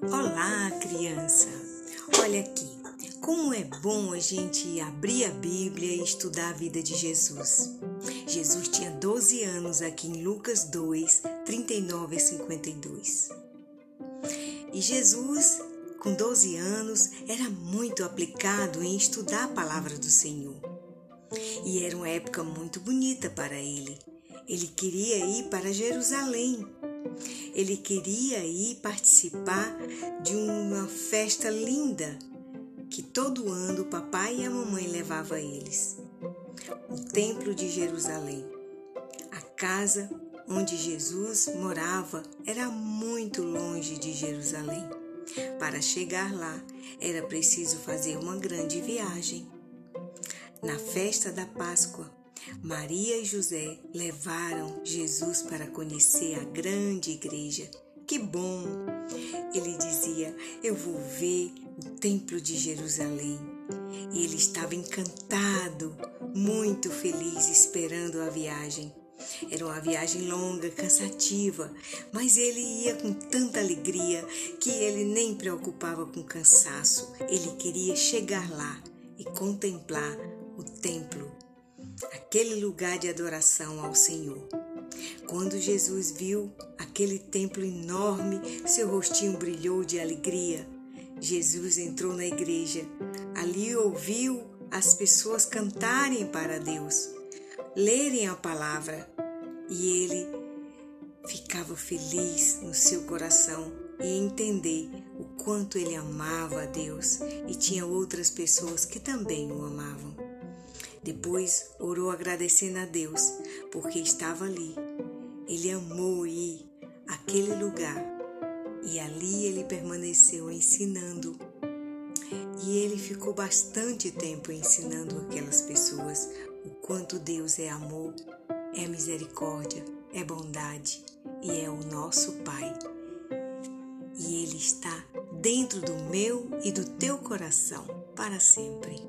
Olá, criança! Olha aqui, como é bom a gente abrir a Bíblia e estudar a vida de Jesus. Jesus tinha 12 anos aqui em Lucas 2, 39 a 52. E Jesus, com 12 anos, era muito aplicado em estudar a palavra do Senhor. E era uma época muito bonita para ele. Ele queria ir para Jerusalém ele queria ir participar de uma festa linda que todo ano o papai e a mamãe levavam eles. O Templo de Jerusalém. A casa onde Jesus morava era muito longe de Jerusalém. Para chegar lá, era preciso fazer uma grande viagem. Na festa da Páscoa, Maria e José levaram Jesus para conhecer a grande igreja. Que bom! Ele dizia: Eu vou ver o Templo de Jerusalém. E ele estava encantado, muito feliz, esperando a viagem. Era uma viagem longa, cansativa, mas ele ia com tanta alegria que ele nem preocupava com cansaço. Ele queria chegar lá e contemplar o templo aquele lugar de adoração ao Senhor. Quando Jesus viu aquele templo enorme, seu rostinho brilhou de alegria. Jesus entrou na igreja. Ali ouviu as pessoas cantarem para Deus, lerem a palavra, e ele ficava feliz no seu coração e entender o quanto ele amava a Deus e tinha outras pessoas que também o amavam. Depois orou agradecendo a Deus porque estava ali. Ele amou ir àquele lugar e ali ele permaneceu ensinando. E ele ficou bastante tempo ensinando aquelas pessoas o quanto Deus é amor, é misericórdia, é bondade e é o nosso Pai. E Ele está dentro do meu e do teu coração para sempre.